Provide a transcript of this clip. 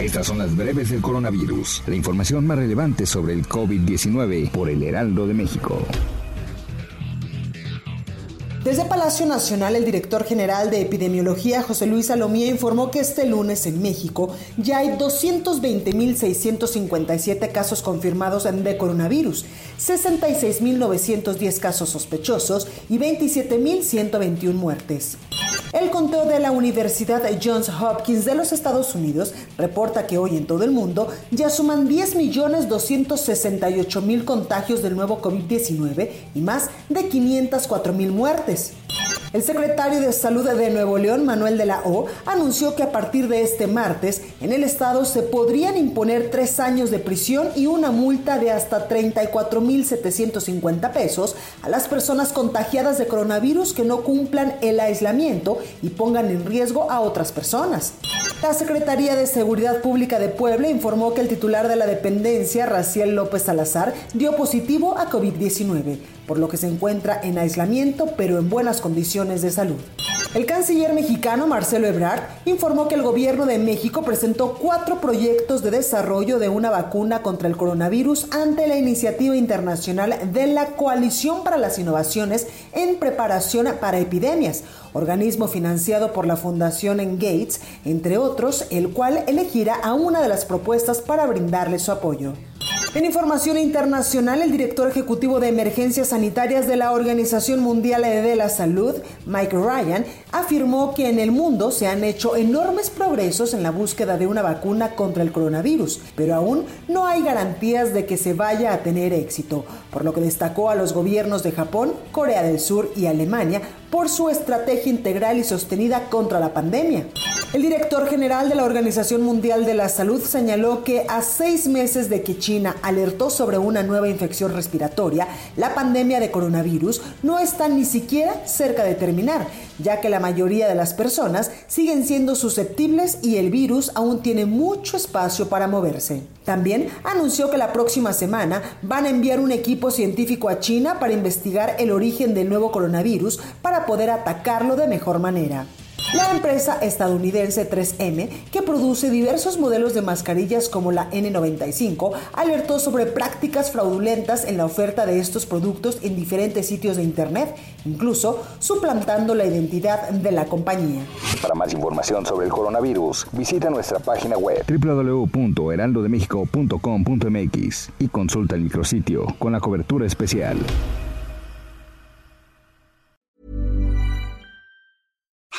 Estas son las breves del coronavirus. La información más relevante sobre el COVID-19 por el Heraldo de México. Desde Palacio Nacional, el director general de epidemiología, José Luis Salomía, informó que este lunes en México ya hay 220.657 casos confirmados de coronavirus, 66.910 casos sospechosos y 27.121 muertes. El conteo de la Universidad Johns Hopkins de los Estados Unidos reporta que hoy en todo el mundo ya suman 10.268.000 contagios del nuevo COVID-19 y más de 504.000 muertes. El secretario de Salud de Nuevo León, Manuel de la O, anunció que a partir de este martes en el estado se podrían imponer tres años de prisión y una multa de hasta 34.750 pesos a las personas contagiadas de coronavirus que no cumplan el aislamiento y pongan en riesgo a otras personas. La Secretaría de Seguridad Pública de Puebla informó que el titular de la dependencia, Raciel López Salazar, dio positivo a COVID-19, por lo que se encuentra en aislamiento pero en buenas condiciones de salud. El canciller mexicano Marcelo Ebrard informó que el gobierno de México presentó cuatro proyectos de desarrollo de una vacuna contra el coronavirus ante la iniciativa internacional de la Coalición para las Innovaciones en Preparación para Epidemias, organismo financiado por la Fundación Gates, entre otros, el cual elegirá a una de las propuestas para brindarle su apoyo. En información internacional, el director ejecutivo de emergencias sanitarias de la Organización Mundial de la Salud, Mike Ryan, afirmó que en el mundo se han hecho enormes progresos en la búsqueda de una vacuna contra el coronavirus, pero aún no hay garantías de que se vaya a tener éxito, por lo que destacó a los gobiernos de Japón, Corea del Sur y Alemania por su estrategia integral y sostenida contra la pandemia. El director general de la Organización Mundial de la Salud señaló que a seis meses de que China alertó sobre una nueva infección respiratoria, la pandemia de coronavirus no está ni siquiera cerca de terminar, ya que la mayoría de las personas siguen siendo susceptibles y el virus aún tiene mucho espacio para moverse. También anunció que la próxima semana van a enviar un equipo científico a China para investigar el origen del nuevo coronavirus poder atacarlo de mejor manera. La empresa estadounidense 3M, que produce diversos modelos de mascarillas como la N95, alertó sobre prácticas fraudulentas en la oferta de estos productos en diferentes sitios de Internet, incluso suplantando la identidad de la compañía. Para más información sobre el coronavirus, visita nuestra página web www.heraldodemexico.com.mx y consulta el micrositio con la cobertura especial.